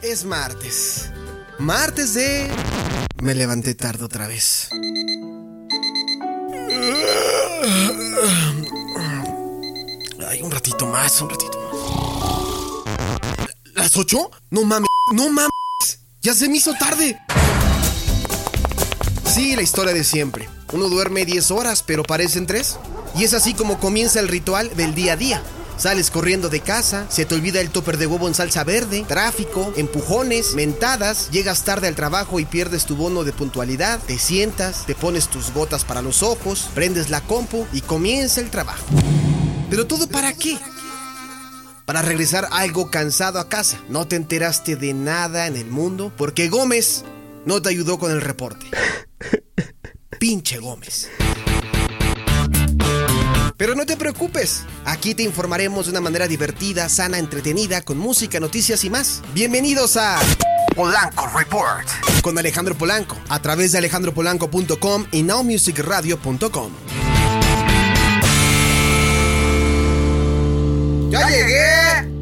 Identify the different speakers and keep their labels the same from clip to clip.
Speaker 1: Es martes. Martes de... Me levanté tarde otra vez. Ay, un ratito más, un ratito más. ¿Las ocho? No mames, no mames. Ya se me hizo tarde. Sí, la historia de siempre. Uno duerme 10 horas, pero parecen 3. Y es así como comienza el ritual del día a día. Sales corriendo de casa, se te olvida el topper de huevo en salsa verde, tráfico, empujones, mentadas, llegas tarde al trabajo y pierdes tu bono de puntualidad, te sientas, te pones tus gotas para los ojos, prendes la compu y comienza el trabajo. ¿Pero todo para qué? Para regresar algo cansado a casa. No te enteraste de nada en el mundo porque Gómez no te ayudó con el reporte. Pinche Gómez. Pero no te preocupes, aquí te informaremos de una manera divertida, sana, entretenida, con música, noticias y más. Bienvenidos a Polanco Report con Alejandro Polanco a través de alejandropolanco.com y nowmusicradio.com. ¡Ya llegué!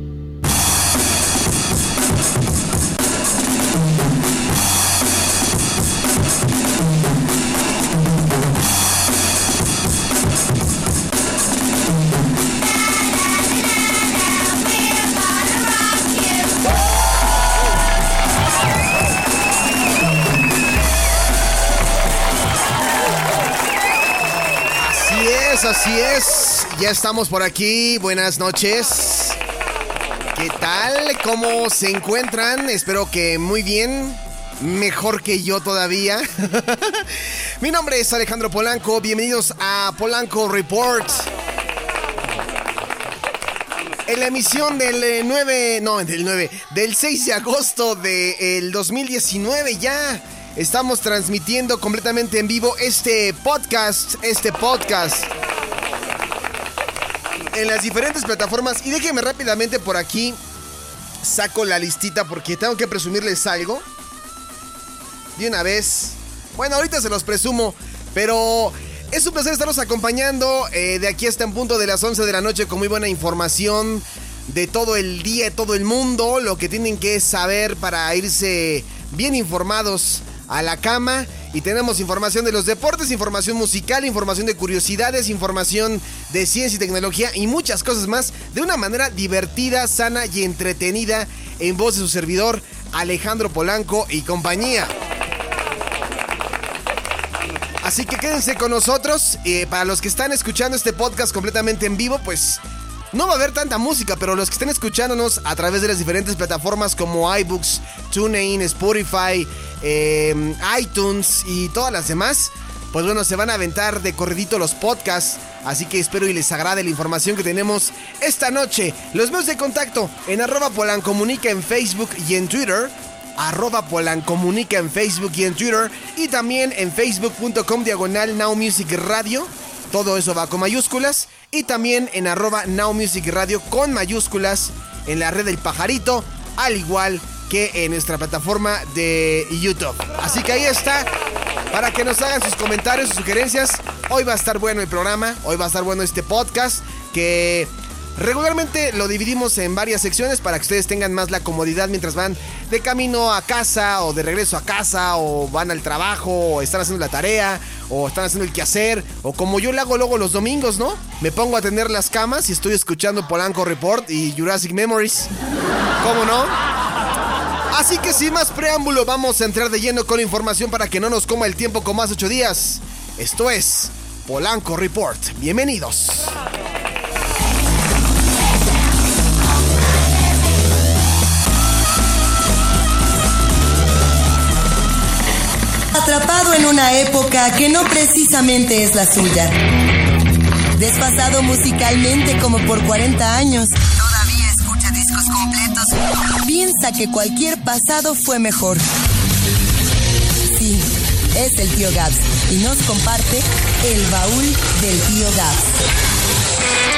Speaker 1: Así es. Ya estamos por aquí. Buenas noches. ¿Qué tal? ¿Cómo se encuentran? Espero que muy bien. Mejor que yo todavía. Mi nombre es Alejandro Polanco. Bienvenidos a Polanco Report. En la emisión del eh, 9, no, del 9, del 6 de agosto del 2019 ya estamos transmitiendo completamente en vivo este podcast, este podcast en las diferentes plataformas y déjenme rápidamente por aquí saco la listita porque tengo que presumirles algo. De una vez. Bueno, ahorita se los presumo, pero es un placer estarlos acompañando eh, de aquí hasta en punto de las 11 de la noche con muy buena información de todo el día, de todo el mundo, lo que tienen que saber para irse bien informados a la cama. Y tenemos información de los deportes, información musical, información de curiosidades, información de ciencia y tecnología y muchas cosas más de una manera divertida, sana y entretenida en voz de su servidor Alejandro Polanco y compañía. Así que quédense con nosotros. Eh, para los que están escuchando este podcast completamente en vivo, pues no va a haber tanta música, pero los que estén escuchándonos a través de las diferentes plataformas como iBooks, TuneIn, Spotify, eh, iTunes y todas las demás, pues bueno, se van a aventar de corridito los podcasts. Así que espero y les agrade la información que tenemos esta noche. Los medios de contacto en arroba polancomunica en Facebook y en Twitter arroba Polancomunica en Facebook y en Twitter y también en facebook.com diagonal Now Music Radio. Todo eso va con mayúsculas y también en arroba Now Music Radio con mayúsculas en la red del pajarito, al igual que en nuestra plataforma de YouTube. Así que ahí está, para que nos hagan sus comentarios, sus sugerencias. Hoy va a estar bueno el programa, hoy va a estar bueno este podcast que Regularmente lo dividimos en varias secciones para que ustedes tengan más la comodidad mientras van de camino a casa o de regreso a casa o van al trabajo o están haciendo la tarea o están haciendo el quehacer o como yo le hago luego los domingos, ¿no? Me pongo a tener las camas y estoy escuchando Polanco Report y Jurassic Memories. ¿Cómo no? Así que sin más preámbulo vamos a entrar de lleno con información para que no nos coma el tiempo con más ocho días. Esto es Polanco Report. Bienvenidos.
Speaker 2: Atrapado en una época que no precisamente es la suya. Desfasado musicalmente como por 40 años. Todavía escucha discos completos. Piensa que cualquier pasado fue mejor. Sí, es el tío Gabs y nos comparte el baúl del tío Gabs.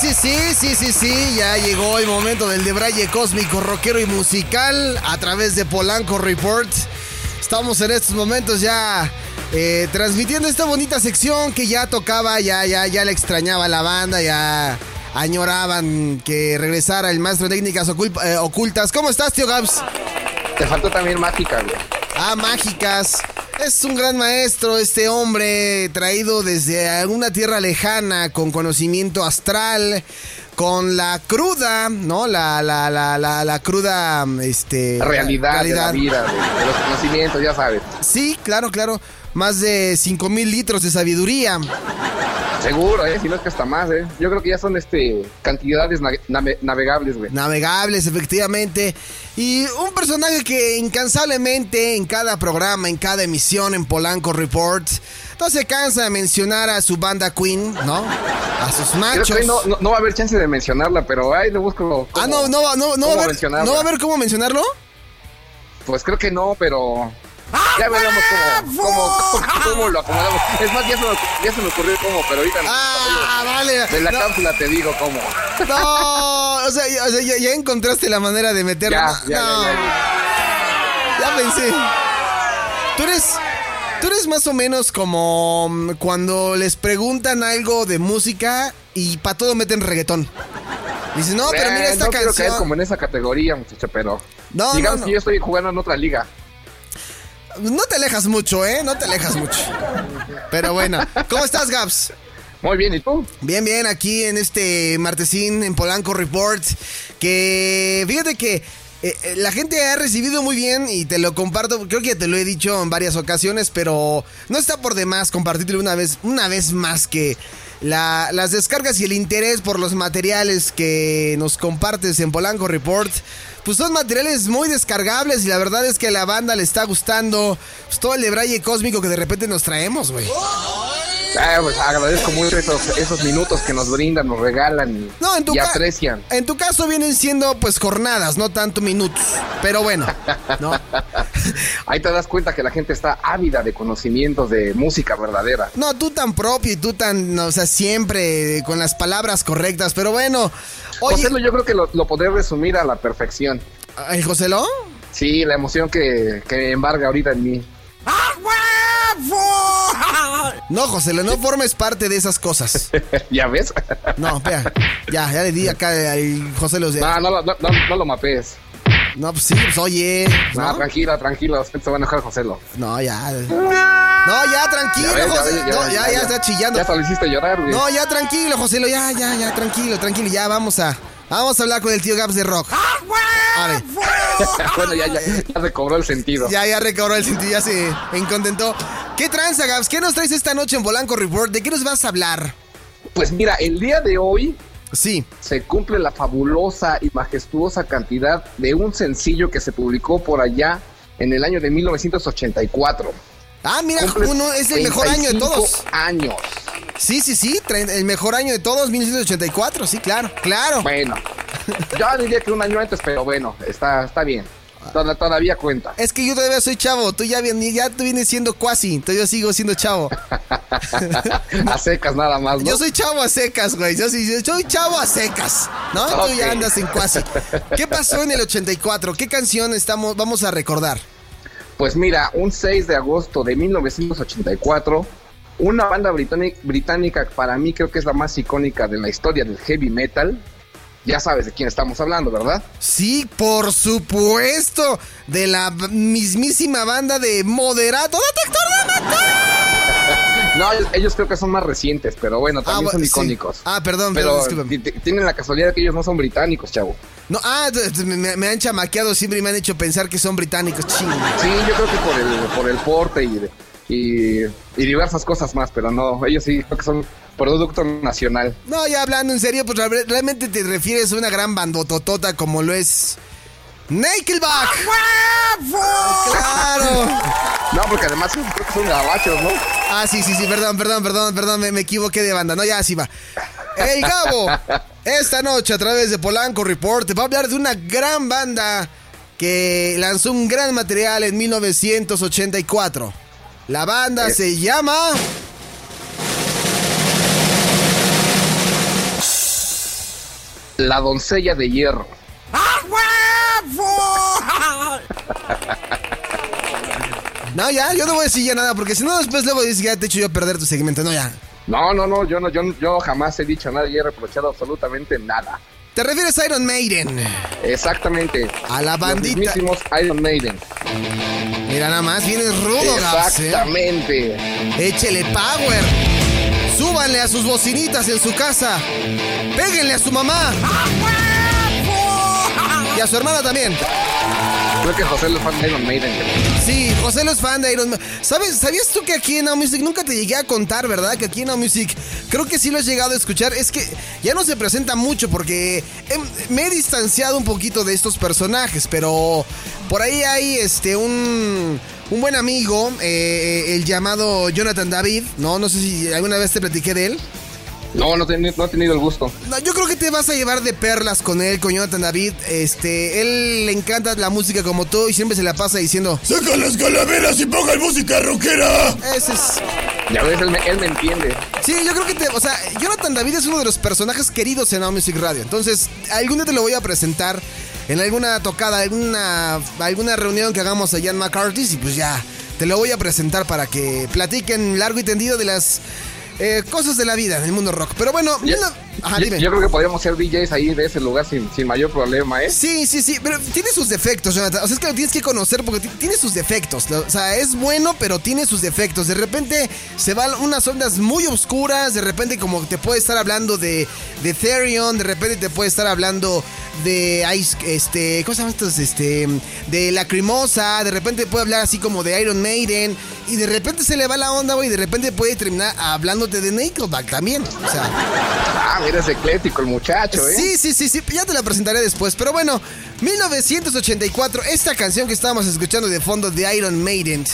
Speaker 1: Sí, sí, sí, sí, sí, ya llegó el momento del debraye cósmico, rockero y musical a través de Polanco Report. Estamos en estos momentos ya eh, transmitiendo esta bonita sección que ya tocaba, ya, ya, ya le extrañaba la banda, ya añoraban que regresara el maestro de técnicas eh, ocultas. ¿Cómo estás, tío Gabs?
Speaker 3: Te faltó también mágica, güey.
Speaker 1: Ah, mágicas. Es un gran maestro, este hombre traído desde alguna tierra lejana con conocimiento astral, con la cruda, ¿no? La, la, la, la, la cruda, este...
Speaker 3: Realidad, de la vida, de, los conocimientos, ya sabes.
Speaker 1: Sí, claro, claro. Más de 5 mil litros de sabiduría.
Speaker 3: Seguro, ¿eh? Si no es que hasta más, ¿eh? Yo creo que ya son este cantidades navegables, güey.
Speaker 1: Navegables, efectivamente. Y un personaje que incansablemente en cada programa, en cada emisión en Polanco Report, no se cansa de mencionar a su banda Queen, ¿no? A sus machos.
Speaker 3: no, no, va a haber chance de mencionarla, pero ahí le busco.
Speaker 1: ah, no, no, no, no, va a haber, ¿no va a haber cómo mencionarlo?
Speaker 3: Pues creo que no, pero ya veremos cómo, cómo, lo acomodamos. Es más, ya se, me, ya se me ocurrió cómo, pero ahorita
Speaker 1: ah, vale.
Speaker 3: de la cápsula te digo cómo.
Speaker 1: No, o sea, ya, encontraste la manera de meterlo.
Speaker 3: Ya, ya,
Speaker 1: no.
Speaker 3: ya,
Speaker 1: ya, pensé. Tú eres, tú eres más o menos como mm, cuando les preguntan algo de música y para todo meten reggaetón. Dices, no, pero mira esta
Speaker 3: no
Speaker 1: canción.
Speaker 3: Caer como en esa categoría, muchacho, pero. No, digamos que yo estoy jugando en otra liga.
Speaker 1: No te alejas mucho, ¿eh? No te alejas mucho. Pero bueno, ¿cómo estás, Gaps?
Speaker 3: Muy bien, ¿y tú?
Speaker 1: Bien, bien, aquí en este martesín en Polanco Report. Que fíjate que eh, eh, la gente ha recibido muy bien y te lo comparto, creo que te lo he dicho en varias ocasiones, pero no está por demás compartirte una vez, una vez más que las descargas y el interés por los materiales que nos compartes en Polanco Report pues son materiales muy descargables y la verdad es que a la banda le está gustando pues, todo el debraye cósmico que de repente nos traemos, güey.
Speaker 3: Ah, pues agradezco mucho esos, minutos que nos brindan, nos regalan y, no, en tu aprecian.
Speaker 1: En tu caso vienen siendo pues jornadas, no tanto minutos. Pero bueno, ¿no?
Speaker 3: Ahí te das cuenta que la gente está ávida de conocimientos de música verdadera.
Speaker 1: No, tú tan propio y tú tan, o sea, siempre con las palabras correctas. Pero bueno.
Speaker 3: Oye... José, yo creo que lo, lo podré resumir a la perfección.
Speaker 1: ¿El Joselo?
Speaker 3: Sí, la emoción que, que embarga ahorita en mí.
Speaker 1: No, José, no formes parte de esas cosas.
Speaker 3: ¿Ya ves?
Speaker 1: No, espera. Ya, ya le di acá al José los de.
Speaker 3: No, no, no, no, lo mapees.
Speaker 1: No, pues sí, pues oye.
Speaker 3: No, tranquila, tranquila, se va a enojar Joselo.
Speaker 1: No, ya. No, ya, tranquilo, ya José. Ya, no, ya, ya, está chillando.
Speaker 3: Ya te lo hiciste llorar, güey.
Speaker 1: No, ya, tranquilo, Joselo, ya, ya, ya, tranquilo, tranquilo, ya, vamos a. Vamos a hablar con el tío Gaps de Rock.
Speaker 3: bueno, ya, ya, ya recobró el sentido.
Speaker 1: Ya, ya recobró el sentido, ya se incontentó. ¿Qué tranza, Gaps? ¿Qué nos traes esta noche en Bolanco Report? ¿De qué nos vas a hablar?
Speaker 3: Pues mira, el día de hoy
Speaker 1: Sí.
Speaker 3: Se cumple la fabulosa y majestuosa cantidad de un sencillo que se publicó por allá en el año de 1984.
Speaker 1: Ah, mira, uno es el mejor año de todos.
Speaker 3: años.
Speaker 1: Sí, sí, sí, el mejor año de todos, 1984, sí, claro, claro.
Speaker 3: Bueno, yo diría que un año antes, pero bueno, está, está bien. Todavía cuenta.
Speaker 1: Es que yo todavía soy chavo, tú ya, ya tú vienes siendo cuasi, entonces yo sigo siendo chavo.
Speaker 3: a secas nada más, ¿no?
Speaker 1: Yo soy chavo a secas, güey. Yo soy, soy chavo a secas, ¿no? Tú ya andas en cuasi. ¿Qué pasó en el 84? ¿Qué canción estamos, vamos a recordar?
Speaker 3: Pues mira, un 6 de agosto de 1984, una banda británica, para mí creo que es la más icónica de la historia del heavy metal. Ya sabes de quién estamos hablando, ¿verdad?
Speaker 1: Sí, por supuesto. De la mismísima banda de Moderato Detector de Metal.
Speaker 3: no, ellos creo que son más recientes, pero bueno, también ah, son icónicos.
Speaker 1: Ah, perdón,
Speaker 3: pero tienen la casualidad de que ellos no son británicos, chavo.
Speaker 1: No, ah, me, han chamaqueado siempre y me han hecho pensar que son británicos, ching.
Speaker 3: Sí, yo creo que por el, por el porte y, y, y, diversas cosas más, pero no, ellos sí creo que son producto nacional.
Speaker 1: No, ya hablando en serio, pues realmente te refieres a una gran bandototota como lo es Nickelback. ¡Claro!
Speaker 3: No, porque además creo que son gabachos, ¿no?
Speaker 1: Ah, sí, sí, sí, perdón, perdón, perdón, perdón, me, me equivoqué de banda. No, ya así va. El Gabo, esta noche a través de Polanco Report va a hablar de una gran banda que lanzó un gran material en 1984. La banda eh. se llama...
Speaker 3: La doncella de hierro.
Speaker 1: No, ya, yo no voy a decir ya nada, porque si no después luego dices que ya te he hecho yo perder tu segmento. No, ya.
Speaker 3: No, no, no, yo no, yo, yo jamás he dicho nada y he reprochado absolutamente nada.
Speaker 1: ¿Te refieres a Iron Maiden?
Speaker 3: Exactamente.
Speaker 1: A la
Speaker 3: Los
Speaker 1: bandita.
Speaker 3: mismísimos Iron Maiden.
Speaker 1: Mira nada más, vienes rudo, Gabs, ¿eh?
Speaker 3: Exactamente.
Speaker 1: Échele power. Súbanle a sus bocinitas en su casa. Péguenle a su mamá. Y a su hermana también.
Speaker 3: Creo que José lo fan de Iron Maiden.
Speaker 1: Sí, José lo es fan de Iron Man. ¿Sabes, ¿Sabías tú que aquí en Now Music nunca te llegué a contar, verdad? Que aquí en Now Music creo que sí lo has llegado a escuchar. Es que ya no se presenta mucho porque he- me he distanciado un poquito de estos personajes, pero por ahí hay este un, un buen amigo, eh, el llamado Jonathan David, ¿no? No sé si alguna vez te platiqué de él.
Speaker 3: No, no, ten- no he tenido el gusto.
Speaker 1: No, yo creo que te vas a llevar de perlas con él, con Jonathan David. Este, él le encanta la música como tú y siempre se la pasa diciendo,
Speaker 4: ¡Saca las calaveras y pongan música rockera!
Speaker 1: ese es...
Speaker 3: Ya ves, él me, él me entiende.
Speaker 1: Sí, yo creo que te, o sea, Jonathan David es uno de los personajes queridos en Now Music Radio. Entonces, algún día te lo voy a presentar en alguna tocada, alguna, alguna reunión que hagamos allá en McCarthy's y pues ya, te lo voy a presentar para que platiquen largo y tendido de las eh, cosas de la vida en el mundo rock. Pero bueno,
Speaker 3: Yo,
Speaker 1: no- ajá,
Speaker 3: yo-
Speaker 1: dime.
Speaker 3: yo creo que podríamos ser DJs ahí de ese lugar sin, sin mayor problema, ¿eh?
Speaker 1: Sí, sí, sí, pero tiene sus defectos, Jonathan. O sea, es que lo tienes que conocer porque ti- tiene sus defectos. O sea, es bueno, pero tiene sus defectos. De repente se van unas ondas muy oscuras, de repente como te puede estar hablando de, de Therion, de repente te puede estar hablando de Ice, este, ¿cómo se llaman estos? Este, de Lacrimosa, de repente puede hablar así como de Iron Maiden, y de repente se le va la onda, güey, y de repente puede terminar hablándote de Nickelback también. O sea,
Speaker 3: Ah, mira, es eclético el muchacho, ¿eh?
Speaker 1: Sí, sí, sí, sí, ya te la presentaré después. Pero bueno, 1984, esta canción que estábamos escuchando de fondo de Iron Maiden.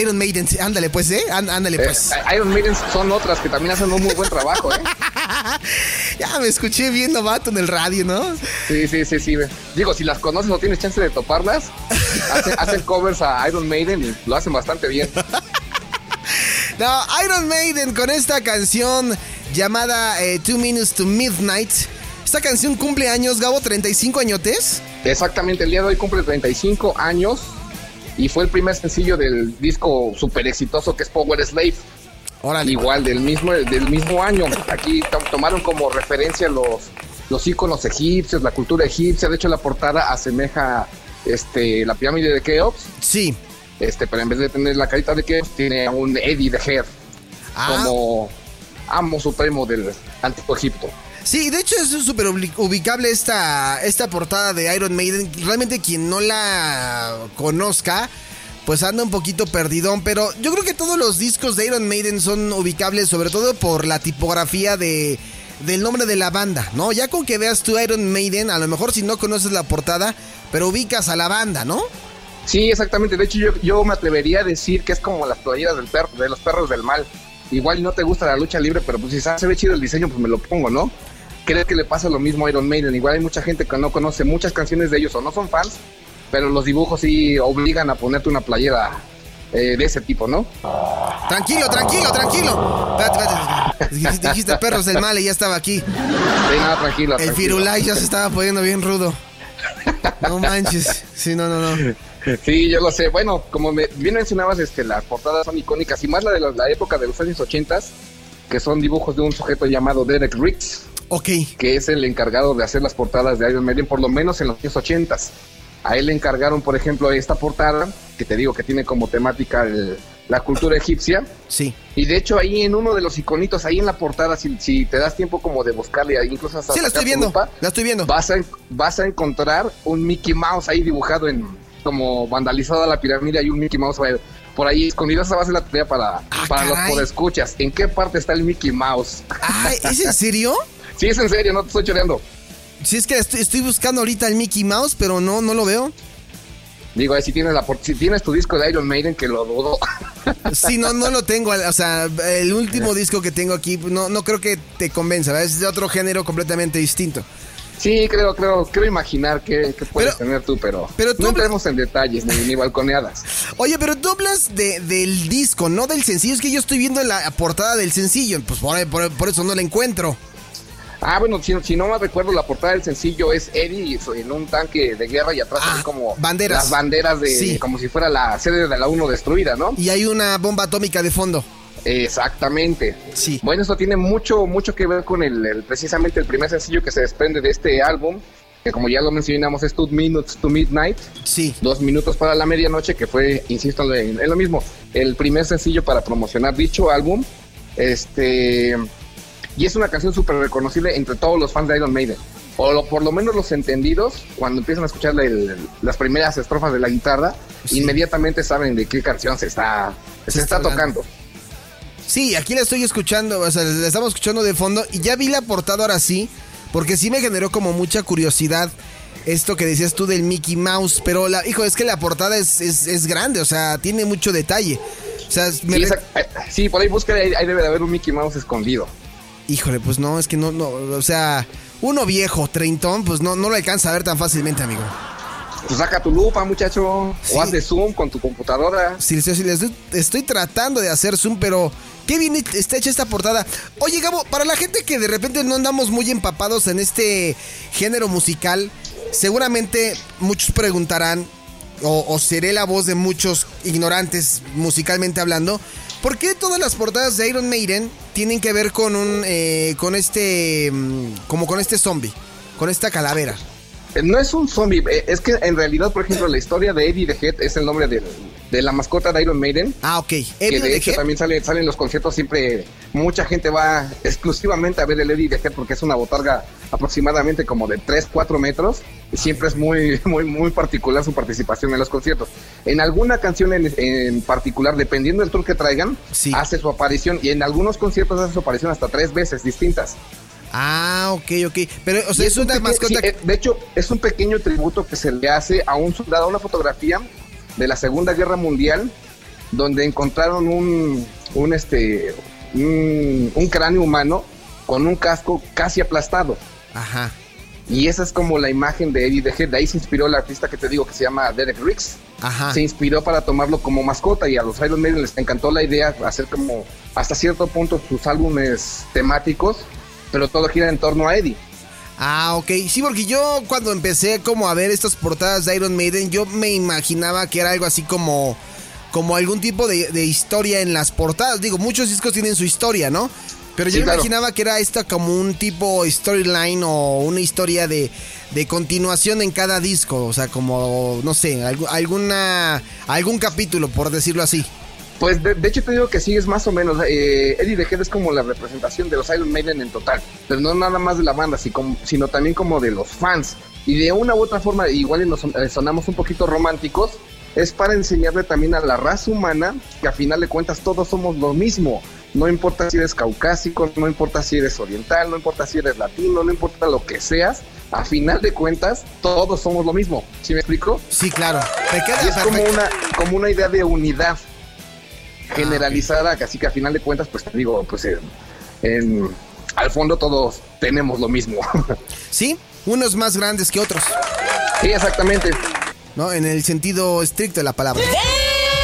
Speaker 1: Iron Maiden, ándale pues, ¿eh? Án- Ándale
Speaker 3: Eh,
Speaker 1: pues.
Speaker 3: Iron Maiden son otras que también hacen un muy buen trabajo, ¿eh?
Speaker 1: Ya me escuché bien novato en el radio, ¿no?
Speaker 3: Sí, sí, sí, sí. Digo, si las conoces o tienes chance de toparlas, hacen, hacen covers a Iron Maiden y lo hacen bastante bien.
Speaker 1: No, Iron Maiden con esta canción llamada eh, Two Minutes to Midnight. Esta canción cumple años, Gabo, 35 añotes.
Speaker 3: Exactamente, el día de hoy cumple 35 años y fue el primer sencillo del disco súper exitoso que es Power Slave.
Speaker 1: Órale.
Speaker 3: Igual del mismo, del mismo año. Aquí to- tomaron como referencia los, los íconos egipcios, la cultura egipcia. De hecho, la portada asemeja este, la pirámide de Keops,
Speaker 1: Sí.
Speaker 3: este, pero en vez de tener la carita de Keops, tiene a un Eddie de Her
Speaker 1: Ah,
Speaker 3: como amo supremo del antiguo Egipto.
Speaker 1: Sí, de hecho es súper ubicable esta, esta portada de Iron Maiden. Realmente quien no la conozca, pues anda un poquito perdidón. Pero yo creo que todos los discos de Iron Maiden son ubicables, sobre todo por la tipografía de, del nombre de la banda, ¿no? Ya con que veas tu Iron Maiden, a lo mejor si no conoces la portada, pero ubicas a la banda, ¿no?
Speaker 3: Sí, exactamente. De hecho, yo, yo me atrevería a decir que es como las playeras del perro, de los perros del mal. Igual no te gusta la lucha libre, pero pues si se ve chido el diseño, pues me lo pongo, ¿no? Creo que le pasa lo mismo a Iron Maiden. Igual hay mucha gente que no conoce muchas canciones de ellos o no son fans, pero los dibujos sí obligan a ponerte una playera eh, de ese tipo, ¿no?
Speaker 1: Tranquilo, tranquilo, tranquilo. Espérate. Dijiste, dijiste perros del mal y ya estaba aquí.
Speaker 3: Sí, nada, tranquilo.
Speaker 1: El
Speaker 3: tranquilo.
Speaker 1: Firulai ya se estaba poniendo bien rudo. No manches. Sí, no, no, no.
Speaker 3: Sí, yo lo sé. Bueno, como me, bien mencionabas, este, las portadas son icónicas y más la de la, la época de los años 80 que son dibujos de un sujeto llamado Derek Riggs.
Speaker 1: Ok.
Speaker 3: que es el encargado de hacer las portadas de Iron Maiden, por lo menos en los años 80. A él le encargaron, por ejemplo, esta portada, que te digo que tiene como temática el- la cultura egipcia.
Speaker 1: Sí.
Speaker 3: Y de hecho, ahí en uno de los iconitos, ahí en la portada, si, si te das tiempo como de buscarle, ahí incluso hasta
Speaker 1: Sí, la estoy viendo.
Speaker 3: lupa,
Speaker 1: La estoy viendo.
Speaker 3: vas, a, vas a encontrar un Mickey Mouse ahí dibujado en como vandalizada la pirámide. Hay un Mickey Mouse por ahí escondido. Esa va a ser la tarea para,
Speaker 1: Ah,
Speaker 3: para los podescuchas. ¿En qué parte está el Mickey Mouse?
Speaker 1: ¿es en serio?
Speaker 3: Sí, es en serio, no te estoy choreando.
Speaker 1: Sí, es que estoy, estoy buscando ahorita el Mickey Mouse, pero no, no lo veo.
Speaker 3: Digo, ahí si tienes, la, si tienes tu disco de Iron Maiden, que lo dudo.
Speaker 1: Sí, no, no lo tengo. O sea, el último disco que tengo aquí, no, no creo que te convenza, ¿verdad? Es de otro género completamente distinto.
Speaker 3: sí, creo, creo, creo imaginar que, que puedes
Speaker 1: Pero-
Speaker 3: tener tú, pero,
Speaker 1: pero tú-
Speaker 3: no entremos en detalles ni, ni balconeadas.
Speaker 1: Oye, pero tú hablas de, del disco, no del sencillo. Es que yo estoy viendo la portada del sencillo. Pues por, por- por eso no la encuentro.
Speaker 3: Ah, bueno, si, si no me recuerdo, la portada del sencillo es Eddie en un tanque de guerra y atrás
Speaker 1: Ah,
Speaker 3: hay como
Speaker 1: banderas.
Speaker 3: las banderas de
Speaker 1: Sí.
Speaker 3: como si fuera la sede de la 1 destruida, ¿no?
Speaker 1: Y hay una bomba atómica de fondo.
Speaker 3: Exactamente.
Speaker 1: Sí.
Speaker 3: Bueno, eso tiene mucho, mucho que ver con el, el- precisamente el primer sencillo que se desprende de este álbum, que como ya lo mencionamos es Two Minutes to Midnight,
Speaker 1: Sí.
Speaker 3: dos minutos para la medianoche, que fue, insisto, en lo mismo, el primer sencillo para promocionar dicho álbum. Este y es una canción súper reconocible entre todos los fans de Iron Maiden. O lo- por lo menos los entendidos, cuando empiezan a escuchar el- las primeras estrofas de la guitarra,
Speaker 1: Sí.
Speaker 3: inmediatamente saben de qué canción se está, se
Speaker 1: Se
Speaker 3: está tocando.
Speaker 1: Sí, aquí la estoy escuchando, o sea, la estamos escuchando de fondo y ya vi la portada ahora sí, porque sí me generó como mucha curiosidad esto que decías tú del Mickey Mouse, pero la, hijo, es que la portada es, es, es grande, o sea, tiene mucho detalle. O sea, me
Speaker 3: Sí,
Speaker 1: re-
Speaker 3: esa- eh, sí, por ahí busca, ahí, ahí debe de haber un Mickey Mouse escondido.
Speaker 1: Híjole, pues no, es que no, no, o sea, uno viejo, treintón, pues no, no lo alcanza a ver tan fácilmente, amigo.
Speaker 3: Pues saca tu lupa, muchacho,
Speaker 1: Sí.
Speaker 3: o haz de zoom con tu computadora.
Speaker 1: Sí, sí, sí, estoy, estoy tratando de hacer zoom, pero qué bien está hecha esta portada. Oye, Gabo, para la gente que de repente no andamos muy empapados en este género musical, seguramente muchos preguntarán, o, o seré la voz de muchos ignorantes musicalmente hablando, ¿por qué todas las portadas de Iron Maiden tienen que ver con un, eh, con este, mm, como con este zombie, con esta calavera?
Speaker 3: Eh, No es un zombie, eh, es que en realidad, por ejemplo, la historia de Eddie the Head es el nombre del- de la mascota de Iron Maiden.
Speaker 1: Ah, ok.
Speaker 3: Que
Speaker 1: Eddie
Speaker 3: de
Speaker 1: the
Speaker 3: hecho
Speaker 1: Head.
Speaker 3: también sale, sale en los conciertos siempre, mucha gente va exclusivamente a ver el Eddie the Head porque es una botarga aproximadamente como de 3, 4 metros siempre es muy, muy, muy particular su participación en los conciertos. En alguna canción en, en particular, dependiendo del tour que traigan,
Speaker 1: Sí.
Speaker 3: hace su aparición y en algunos conciertos hace su aparición hasta tres veces distintas.
Speaker 1: Ah, ok, ok. Pero, o sea, es una mascota...
Speaker 3: sí, eh, de hecho, es un pequeño tributo que se le hace a un soldado, una fotografía de la Segunda Guerra Mundial, donde encontraron un, un, este, un, un cráneo humano con un casco casi aplastado.
Speaker 1: Ajá.
Speaker 3: Y esa es como la imagen de Eddie the Head. De ahí se inspiró el artista que te digo que se llama Derek Riggs.
Speaker 1: Ajá.
Speaker 3: Se inspiró para tomarlo como mascota y a los Iron Maiden les encantó la idea hacer como hasta cierto punto sus álbumes temáticos, pero todo gira en torno a Eddie.
Speaker 1: Ah, ok. Sí, porque yo cuando empecé como a ver estas portadas de Iron Maiden, yo me imaginaba que era algo así como, como algún tipo de, de historia en las portadas. Digo, muchos discos tienen su historia, ¿no? Pero yo
Speaker 3: Sí,
Speaker 1: me
Speaker 3: claro.
Speaker 1: imaginaba que era esta como un tipo storyline o una historia de, de continuación en cada disco. O sea, como, no sé, algu- alguna, algún capítulo, por decirlo así.
Speaker 3: Pues de, de hecho te digo que sí, es más o menos. eh, Eddie the Head es como la representación de los Iron Maiden en total, pero no nada más de la banda, sino también como de los fans. Y de una u otra forma, igual nos eh, sonamos un poquito románticos, es para enseñarle también a la raza humana que a final de cuentas todos somos lo mismo. No importa si eres caucásico, no importa si eres oriental, no importa si eres latino, no importa lo que seas, a final de cuentas todos somos lo mismo. ¿Sí me explico?
Speaker 1: Sí, claro. Te queda
Speaker 3: Y es como una, como una idea de unidad
Speaker 1: Ah,
Speaker 3: generalizada, que así que a final de cuentas, pues te digo, pues en- en- al fondo todos tenemos lo mismo.
Speaker 1: Sí, unos más grandes que otros,
Speaker 3: sí, exactamente.
Speaker 1: ¿no? En el sentido estricto de la palabra.
Speaker 3: Sí,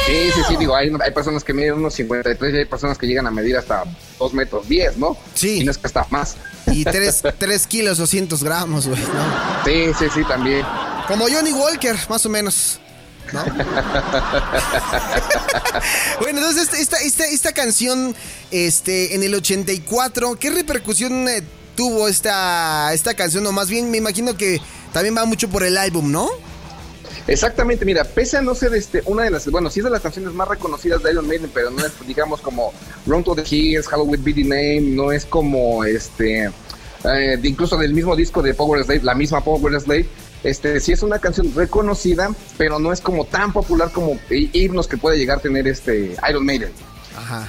Speaker 3: sí, sí, digo, hay, hay personas que miden unos 53 y hay personas que llegan a medir hasta 2 metros 10, ¿no?
Speaker 1: Sí.
Speaker 3: Y no es que hasta más.
Speaker 1: Y 3, kilos o 100 gramos, güey, ¿no?
Speaker 3: Sí, sí, sí, también.
Speaker 1: Como Johnny Walker, más o menos. ¿No? bueno, entonces esta, esta, esta, esta canción este, en el 84, ¿qué repercusión eh, tuvo esta, esta canción? O más bien me imagino que también va mucho por el álbum, ¿no?
Speaker 3: Exactamente, mira, pese a no ser este, una de las, bueno, sí es de las canciones más reconocidas de Iron Maiden, pero no es, digamos, como Run to the Hills, Halloween Be the Name, no es como, este, eh, incluso del mismo disco de Power Slave, la misma Power Slave, este, sí es una canción reconocida, pero no es como tan popular como hi- himnos que puede llegar a tener este Iron Maiden.
Speaker 1: Ajá.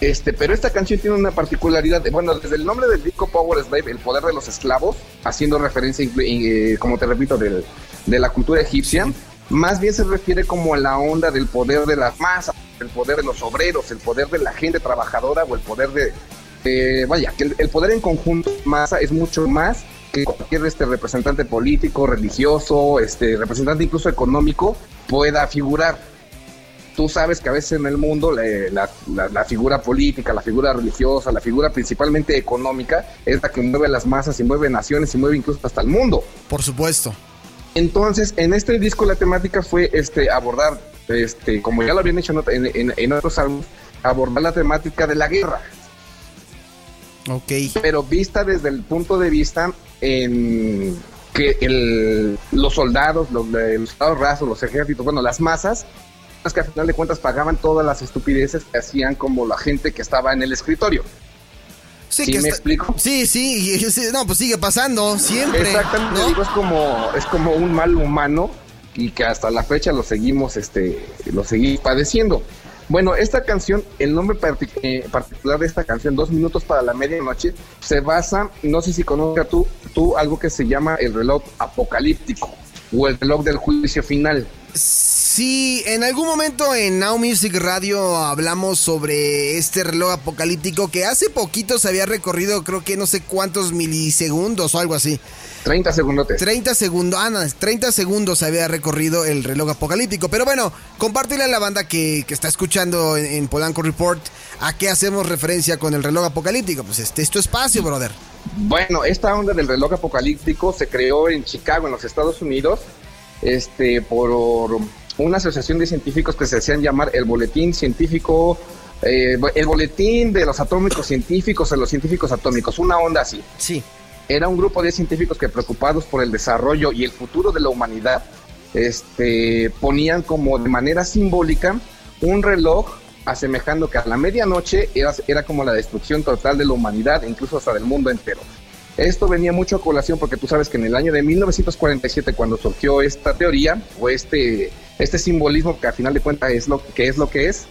Speaker 3: Este, pero esta canción tiene una particularidad, de- bueno, desde el nombre del disco Power Slave, el poder de los esclavos, haciendo referencia, eh, como te repito, del- de la cultura egipcia, más bien se refiere como a la onda del poder de las masas, el poder de los obreros, el poder de la gente trabajadora o el poder de, vaya, que el, el poder en conjunto masa es mucho más que cualquier este representante político, religioso, este representante incluso económico pueda figurar. tú sabes que a veces en el mundo la, la, figura política, la figura religiosa, la figura principalmente económica es la que mueve las masas y mueve naciones y mueve incluso hasta el mundo.
Speaker 1: Por supuesto.
Speaker 3: Entonces, en este disco la temática fue este abordar, este, como ya lo habían hecho en, en, otros álbumes, abordar la temática de la guerra.
Speaker 1: Ok.
Speaker 3: Pero vista desde el punto de vista en que el, los soldados, los, los soldados rasos, los ejércitos, bueno, las masas, que al final de cuentas pagaban todas las estupideces que hacían como la gente que estaba en el escritorio.
Speaker 1: Sí, me explico? Sí, sí, no, pues sigue pasando siempre.
Speaker 3: Exactamente, digo, es como, es como un mal humano y que hasta la fecha lo seguimos, este, lo seguimos padeciendo. Bueno, esta canción, el nombre eh, particular de esta canción, Dos Minutos para la Medianoche, se basa, no sé si conozcas tú, tú algo que se llama el reloj apocalíptico o el reloj del juicio final.
Speaker 1: Sí, en algún momento en Now Music Radio hablamos sobre este reloj apocalíptico que hace poquito se había recorrido, creo que no sé cuántos milisegundos o algo así.
Speaker 3: 30 segundos.
Speaker 1: 30 segundos, ah, 30 segundos había recorrido el reloj apocalíptico. Pero bueno, compártele a la banda que, está escuchando en, Polanco Report a qué hacemos referencia con el reloj apocalíptico. Pues este es tu espacio, brother.
Speaker 3: Bueno, esta onda del reloj apocalíptico se creó en Chicago, en los Estados Unidos, este, por una asociación de científicos que se hacían llamar el Boletín Científico, eh, el Boletín de los Atómicos Científicos, de los Científicos Atómicos, una onda así.
Speaker 1: Sí.
Speaker 3: Era un grupo de científicos que preocupados por el desarrollo y el futuro de la humanidad, este, ponían como de manera simbólica un reloj asemejando que a la medianoche era, era como la destrucción total de la humanidad, incluso hasta del mundo entero. Esto venía mucho a colación porque tú sabes que en el año de 1947, cuando surgió esta teoría o este este simbolismo que al final de cuentas es lo que es lo que es.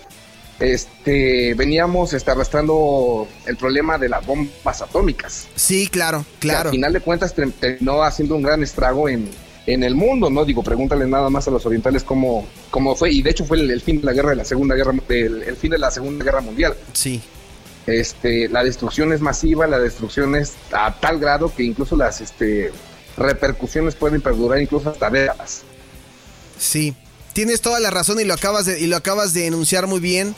Speaker 3: Este, veníamos este, arrastrando el problema de las bombas atómicas.
Speaker 1: Sí, claro, claro.
Speaker 3: al final de cuentas terminó haciendo un gran estrago en, en el mundo, ¿no? Digo, pregúntale nada más a los orientales cómo, cómo fue, y de hecho fue el, fin de la guerra de la Segunda Guerra, el, fin de la Segunda Guerra Mundial.
Speaker 1: Sí.
Speaker 3: Este, la destrucción es masiva, la destrucción es a tal grado que incluso las este, repercusiones pueden perdurar incluso hasta décadas.
Speaker 1: Sí, tienes toda la razón y lo acabas de, y lo acabas de enunciar muy bien.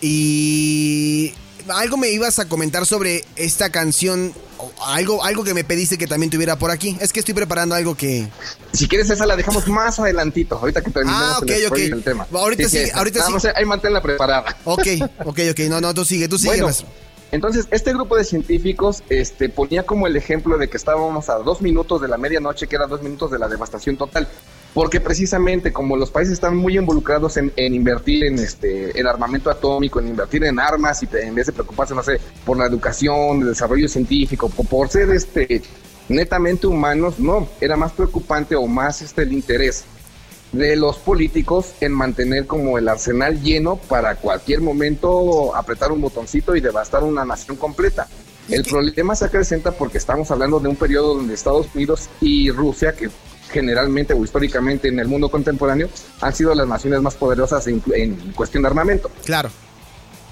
Speaker 1: Y algo me ibas a comentar sobre esta canción, algo, algo que me pediste que también tuviera por aquí. Es que estoy preparando algo que.
Speaker 3: Si quieres, esa la dejamos más adelantito, ahorita que terminemos
Speaker 1: ah, el,
Speaker 3: el, tema.
Speaker 1: Ahorita sí, ahorita sí.
Speaker 3: ahí manténla preparada.
Speaker 1: Ok, ok, ok. No, no, tú sigue, tú sigue,
Speaker 3: Entonces, este grupo de científicos este, ponía como el ejemplo de que estábamos a dos minutos de la medianoche, que eran dos minutos de la devastación total porque precisamente como los países están muy involucrados en, invertir en este en armamento atómico, en invertir en armas y en vez de preocuparse, no sé, por la educación, el desarrollo científico, por, por ser este netamente humanos, no, era más preocupante o más este el interés de los políticos en mantener como el arsenal lleno para cualquier momento apretar un botoncito y devastar una nación completa. El problema se acrecenta porque estamos hablando de un periodo donde Estados Unidos y Rusia, que generalmente o históricamente en el mundo contemporáneo han sido las naciones más poderosas en, cuestión de armamento.
Speaker 1: Claro.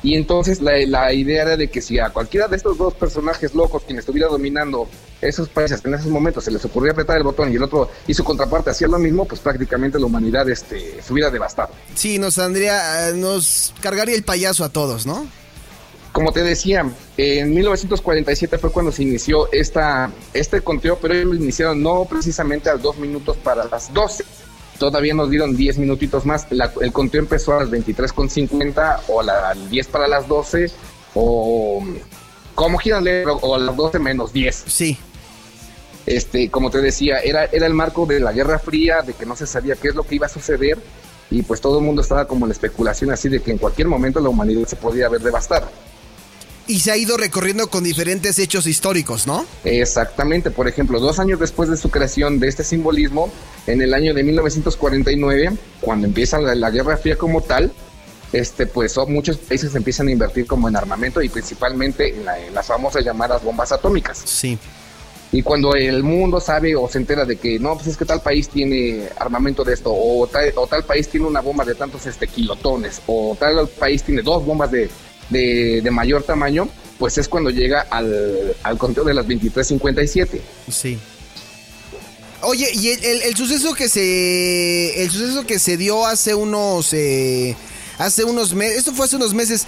Speaker 3: Y entonces la, idea era de que si a cualquiera de estos dos personajes locos quien estuviera dominando esos países en esos momentos se les ocurría apretar el botón y el otro y su contraparte hacía lo mismo, pues prácticamente la humanidad este, se hubiera devastado.
Speaker 1: Sí, nos, andría, nos cargaría el payaso a todos, ¿no?
Speaker 3: Como te decía, en 1947 fue cuando se inició esta, este conteo, pero ellos lo iniciaron no precisamente a dos minutos para las 12. Todavía nos dieron 10 minutitos más. el conteo empezó a las 23.50 o a las 10 para las 12 o como quieran leer, o a las 12 menos 10.
Speaker 1: Sí.
Speaker 3: Este, como te decía, era, era el marco de la Guerra Fría, de que no se sabía qué es lo que iba a suceder y pues todo el mundo estaba como en la especulación así de que en cualquier momento la humanidad se podía ver devastada
Speaker 1: y se ha ido recorriendo con diferentes hechos históricos, ¿no?
Speaker 3: Exactamente, por ejemplo, dos años después de su creación de este simbolismo, en el año de 1949, cuando empieza la, Guerra Fría como tal, este, pues muchos países empiezan a invertir como en armamento y principalmente en, las famosas llamadas bombas atómicas.
Speaker 1: Sí.
Speaker 3: Y cuando el mundo sabe o se entera de que no, pues es que tal país tiene armamento de esto, o tal, o tal país tiene una bomba de tantos este, kilotones, o tal país tiene dos bombas de de, mayor tamaño, pues es cuando llega al, al conteo de las 23.57.
Speaker 1: Sí. Oye, y el, suceso que se el suceso que se dio hace unos eh, hace unos meses, esto fue hace unos meses.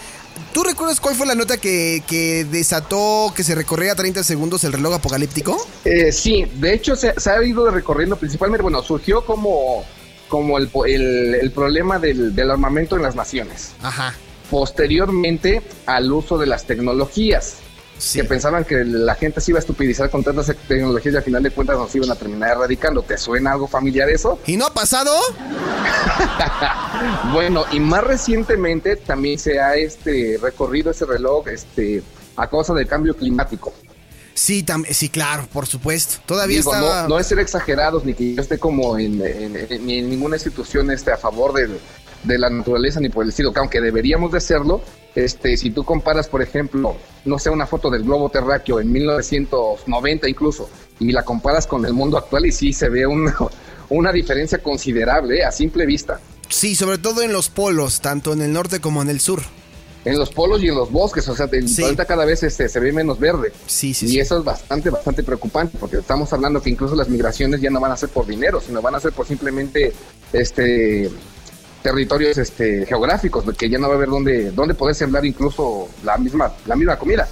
Speaker 1: ¿Tú recuerdas cuál fue la nota que, que desató que se recorría 30 segundos el reloj apocalíptico?
Speaker 3: Eh, sí, de hecho se, se, ha ido recorriendo principalmente, bueno, surgió como, como el, el, el problema del, del, armamento en las naciones.
Speaker 1: Ajá.
Speaker 3: Posteriormente al uso de las tecnologías. Sí. Que pensaban que la gente se iba a estupidizar con tantas tecnologías y al final de cuentas nos iban a terminar erradicando. ¿Te suena algo familiar eso?
Speaker 1: ¿Y no ha pasado?
Speaker 3: bueno, y más recientemente también se ha este recorrido ese reloj este a causa del cambio climático.
Speaker 1: Sí, sí, claro, por supuesto. Todavía
Speaker 3: Digo,
Speaker 1: estaba...
Speaker 3: no, no, es ser exagerados ni que yo esté como en, en, en, en ninguna institución este, a favor de, de, la naturaleza ni por el estilo, que aunque deberíamos de hacerlo, este, si tú comparas, por ejemplo, no sé, una foto del globo terráqueo en 1990 incluso, y la comparas con el mundo actual y sí se ve una, una diferencia considerable ¿eh? a simple vista.
Speaker 1: Sí, sobre todo en los polos, tanto en el norte como en el sur
Speaker 3: en los polos y en los bosques, o sea, el sí. planeta cada vez este, se ve menos verde.
Speaker 1: Sí, sí,
Speaker 3: y
Speaker 1: sí.
Speaker 3: eso es bastante, bastante preocupante, porque estamos hablando que incluso las migraciones ya no van a ser por dinero, sino van a ser por simplemente este territorios este, geográficos, que ya no va a haber dónde, dónde poder sembrar incluso la misma, la misma comida.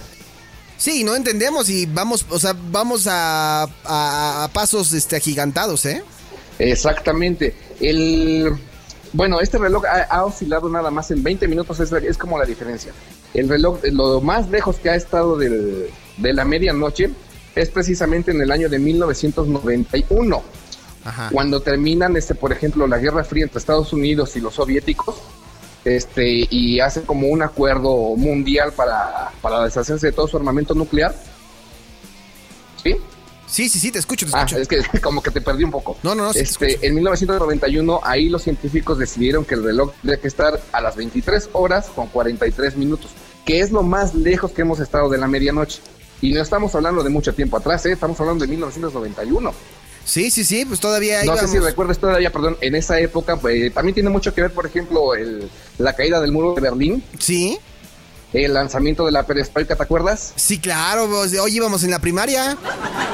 Speaker 1: Sí, no entendemos y vamos, o sea, vamos a, a, a pasos este, agigantados, ¿eh?
Speaker 3: Exactamente. El bueno, este reloj ha, ha, oscilado nada más en 20 minutos, es, es, como la diferencia. El reloj, lo más lejos que ha estado del, de la medianoche es precisamente en el año de 1991. Ajá. Cuando terminan, este, por ejemplo, la Guerra Fría entre Estados Unidos y los soviéticos, este, y hacen como un acuerdo mundial para, para deshacerse de todo su armamento nuclear. ¿Sí?
Speaker 1: Sí, sí, sí, te escucho, te escucho.
Speaker 3: Ah, es que como que te perdí un poco.
Speaker 1: No, no, no.
Speaker 3: Este, en 1991, ahí los científicos decidieron que el reloj debe que estar a las 23 horas con 43 minutos, que es lo más lejos que hemos estado de la medianoche. Y no estamos hablando de mucho tiempo atrás, ¿eh? estamos hablando de 1991.
Speaker 1: Sí, sí, sí, pues todavía
Speaker 3: No sé si recuerdas todavía, perdón, en esa época, pues también tiene mucho que ver, por ejemplo, el, la caída del muro de Berlín.
Speaker 1: Sí
Speaker 3: el lanzamiento de la perestroika, ¿te acuerdas?
Speaker 1: Sí, claro, hoy íbamos en la primaria.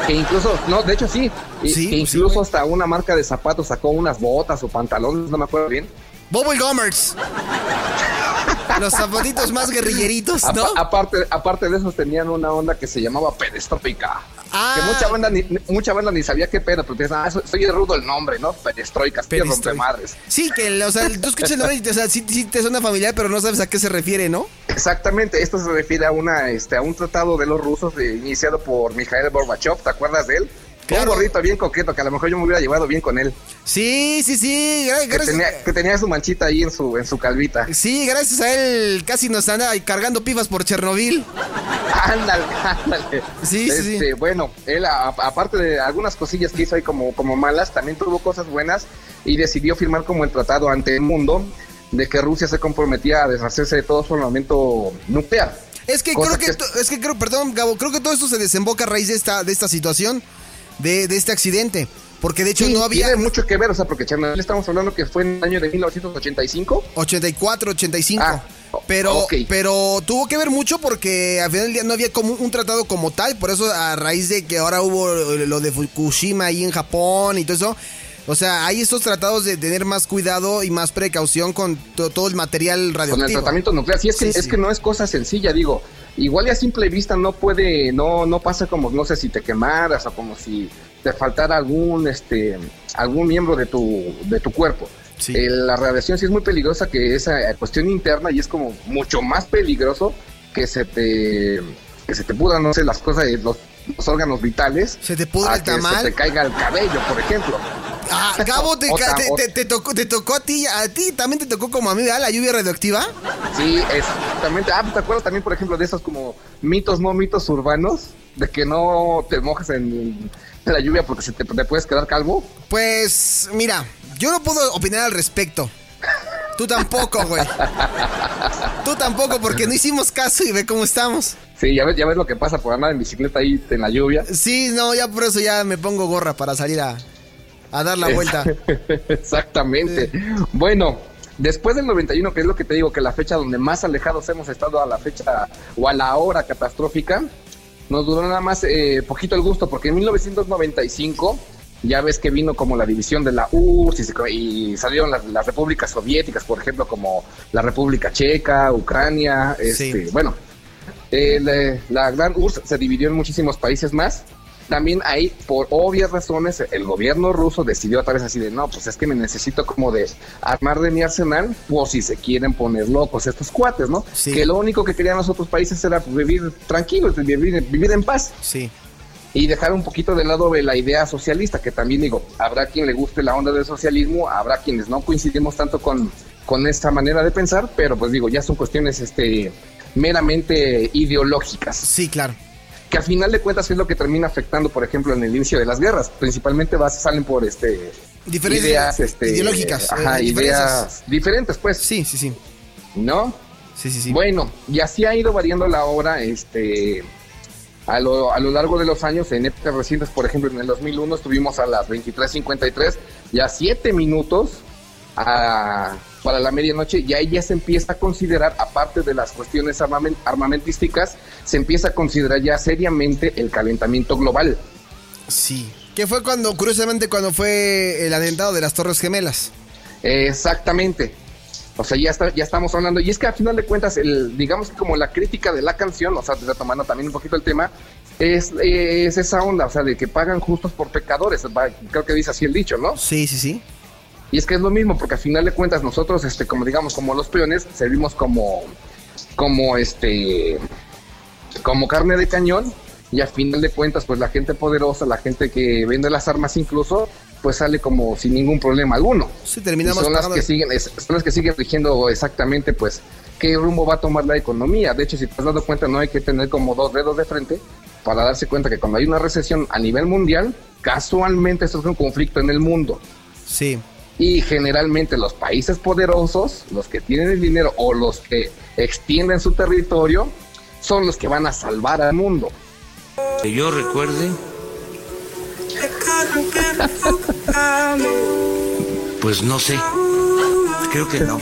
Speaker 3: Que incluso, no, de hecho sí,
Speaker 1: sí
Speaker 3: que incluso sí, hasta una marca de zapatos sacó unas botas o pantalones, no me acuerdo bien.
Speaker 1: Bubble Gummers. Los zapatitos más guerrilleritos, ¿no?
Speaker 3: A aparte, aparte de esos tenían una onda que se llamaba perestroika.
Speaker 1: Ah.
Speaker 3: Que mucha banda ni, mucha banda ni sabía qué pedo, pero te ah, soy, rudo el nombre, ¿no? Perestroika, rompe madres.
Speaker 1: Sí, que, o sea, tú escuchas el nombre y o sea, sí, sí, te suena familiar, pero no sabes a qué se refiere, ¿no?
Speaker 3: Exactamente, esto se refiere a una, este, a un tratado de los rusos de, iniciado por Mikhail Gorbachev, ¿te acuerdas de él? Claro. Un gordito bien coqueto, que a lo mejor yo me hubiera llevado bien con él.
Speaker 1: Sí, sí, sí.
Speaker 3: Gracias. Que tenía, que tenía su manchita ahí en su, en su calvita.
Speaker 1: Sí, gracias a él casi nos anda cargando pibas por Chernobyl.
Speaker 3: ándale, ándale.
Speaker 1: Sí,
Speaker 3: este,
Speaker 1: sí.
Speaker 3: Bueno, él, a, aparte de algunas cosillas que hizo ahí como, como malas, también tuvo cosas buenas y decidió firmar como el tratado ante el mundo de que Rusia se comprometía a deshacerse de todo su armamento nuclear.
Speaker 1: Es que creo que, que... es que creo, perdón, Gabo, creo que todo esto se desemboca a raíz de esta, de esta situación de, de, este accidente. Porque de hecho
Speaker 3: sí,
Speaker 1: no había.
Speaker 3: Tiene mucho que ver, o sea, porque Chernobyl estamos hablando que fue en el año de 1985.
Speaker 1: 84, 85. Ah, pero,
Speaker 3: okay.
Speaker 1: pero tuvo que ver mucho porque al final del día no había como un tratado como tal. Por eso, a raíz de que ahora hubo lo de Fukushima ahí en Japón y todo eso. O sea, hay estos tratados de tener más cuidado y más precaución con to todo el material radioactivo.
Speaker 3: Con el tratamiento nuclear. Sí, es que, sí, es que no es cosa sencilla, digo igual y a simple vista no puede, no, no pasa como, no sé si te quemaras o como si te faltara algún, este, algún miembro de tu, de tu cuerpo.
Speaker 1: Sí.
Speaker 3: Eh, la radiación sí es muy peligrosa, que es a cuestión interna y es como mucho más peligroso que se te, que se te pudran, no sé, las cosas, los, los órganos vitales.
Speaker 1: Se te pudra el tamal.
Speaker 3: Se te caiga el cabello, por ejemplo.
Speaker 1: Ah, Gabo, te, te, te, te, tocó, te tocó a ti, a ti también te tocó como a mí, ¿verdad? La lluvia radioactiva.
Speaker 3: Sí, exactamente. Ah, ¿te acuerdas también, por ejemplo, de esos como mitos, no mitos urbanos? De que no te mojes en, la lluvia porque se te, te, puedes quedar calvo.
Speaker 1: Pues, mira, yo no puedo opinar al respecto. Tú tampoco, güey. Tú tampoco, porque no hicimos caso y ve cómo estamos.
Speaker 3: Sí, ya ves, ya ves lo que pasa por andar en bicicleta ahí en la lluvia.
Speaker 1: Sí, no, ya por eso ya me pongo gorra para salir a, a dar la vuelta.
Speaker 3: Exactamente. Bueno, después del 91, que es lo que te digo, que la fecha donde más alejados hemos estado a la fecha o a la hora catastrófica, nos duró nada más eh, poquito el gusto, porque en 1995 ya ves que vino como la división de la URSS y, y salieron las, las repúblicas soviéticas, por ejemplo, como la República Checa, Ucrania, este,
Speaker 1: Sí.
Speaker 3: bueno, eh, la gran URSS se dividió en muchísimos países más. También ahí, por obvias razones, el gobierno ruso decidió otra vez así de, no, pues es que me necesito como de armar de mi arsenal, por si se quieren poner locos estos cuates, ¿no?
Speaker 1: Sí.
Speaker 3: Que lo único que querían los otros países era pues, vivir tranquilos, vivir, vivir en paz
Speaker 1: Sí.
Speaker 3: y dejar un poquito de lado de la idea socialista, que también digo, habrá quien le guste la onda del socialismo, habrá quienes no coincidimos tanto con, con esta manera de pensar, pero pues digo, ya son cuestiones este meramente ideológicas,
Speaker 1: Sí, claro.
Speaker 3: Que al final de cuentas es lo que termina afectando, por ejemplo, en el inicio de las guerras, principalmente vas, salen por este
Speaker 1: Diferencias
Speaker 3: ideas este,
Speaker 1: ideológicas.
Speaker 3: ajá,
Speaker 1: eh,
Speaker 3: ideas diferentes, pues,
Speaker 1: Sí, sí, sí.
Speaker 3: ¿no?
Speaker 1: Sí, sí, sí.
Speaker 3: Bueno, y así ha ido variando la obra este, a, lo, a lo largo de los años. En épocas recientes, por ejemplo, en el 2001 estuvimos a las 23.53, ya 7 minutos a- para la medianoche, y ahí ya se empieza a considerar, aparte de las cuestiones armamen- armamentísticas, se empieza a considerar ya seriamente el calentamiento global.
Speaker 1: Sí. Que fue cuando, curiosamente, cuando fue el atentado de las Torres Gemelas.
Speaker 3: Exactamente. O sea, ya, está, ya estamos hablando. Y es que al final de cuentas, el, digamos que como la crítica de la canción, o sea, retomando también un poquito el tema, es, es esa onda, o sea, de que pagan justos por pecadores. Creo que dice así el dicho, ¿no?
Speaker 1: Sí, sí, sí.
Speaker 3: Y es que es lo mismo, porque al final de cuentas nosotros, este, como digamos, como los peones, servimos como, como este, como carne de cañón. Y al final de cuentas, pues la gente poderosa, la gente que vende las armas incluso, pues sale como sin ningún problema alguno.
Speaker 1: Sí,
Speaker 3: Y
Speaker 1: terminamos
Speaker 3: son las que siguen, son las que siguen rigiendo exactamente, pues, qué rumbo va a tomar la economía. De hecho, si te has dado cuenta, no hay que tener como dos dedos de frente para darse cuenta que cuando hay una recesión a nivel mundial, casualmente esto es un conflicto en el mundo.
Speaker 1: Sí.
Speaker 3: Y generalmente los países poderosos, los que tienen el dinero o los que extienden su territorio, son los que van a salvar al mundo.
Speaker 5: Que yo recuerde. Pues no sé. Creo que no.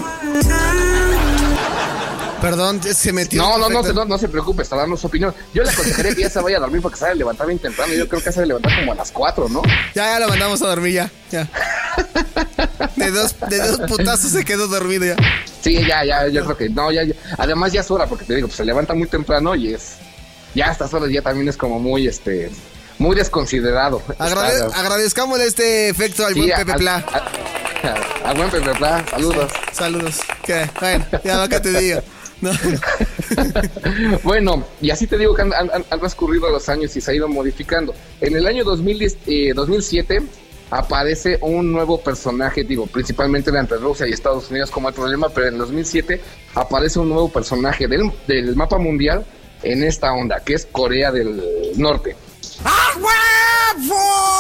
Speaker 1: Perdón, se metió.
Speaker 3: No, no, no, no, no se preocupe, está dando su opinión. Yo le aconsejaría que ya se vaya a dormir porque se va a levantar bien temprano. Yo creo que se va a levantar como a las 4, ¿no?
Speaker 1: Ya, ya lo mandamos a dormir ya. ya. De dos, de dos putazos se quedó dormido ya.
Speaker 3: Sí, ya, ya, yo creo que no, ya, ya. Además ya es hora porque te digo, pues se levanta muy temprano y es, ya a estas horas ya también es como muy, este, muy desconsiderado.
Speaker 1: Agrade-
Speaker 3: Está-
Speaker 1: agradezcámosle este efecto al
Speaker 3: sí,
Speaker 1: buen Pepe Pla.
Speaker 3: A, a buen Pepe Pla, saludos.
Speaker 1: Saludos. ¿Qué? Bueno, ya acá te digo. No.
Speaker 3: bueno, y así te digo que han, han- han transcurrido los años y se ha ido modificando. En el año 2010, eh, 2007 aparece un nuevo personaje, digo, principalmente entre Rusia y Estados Unidos como el problema, pero en 2007 aparece un nuevo personaje del, del mapa mundial en esta onda, que es Corea del Norte.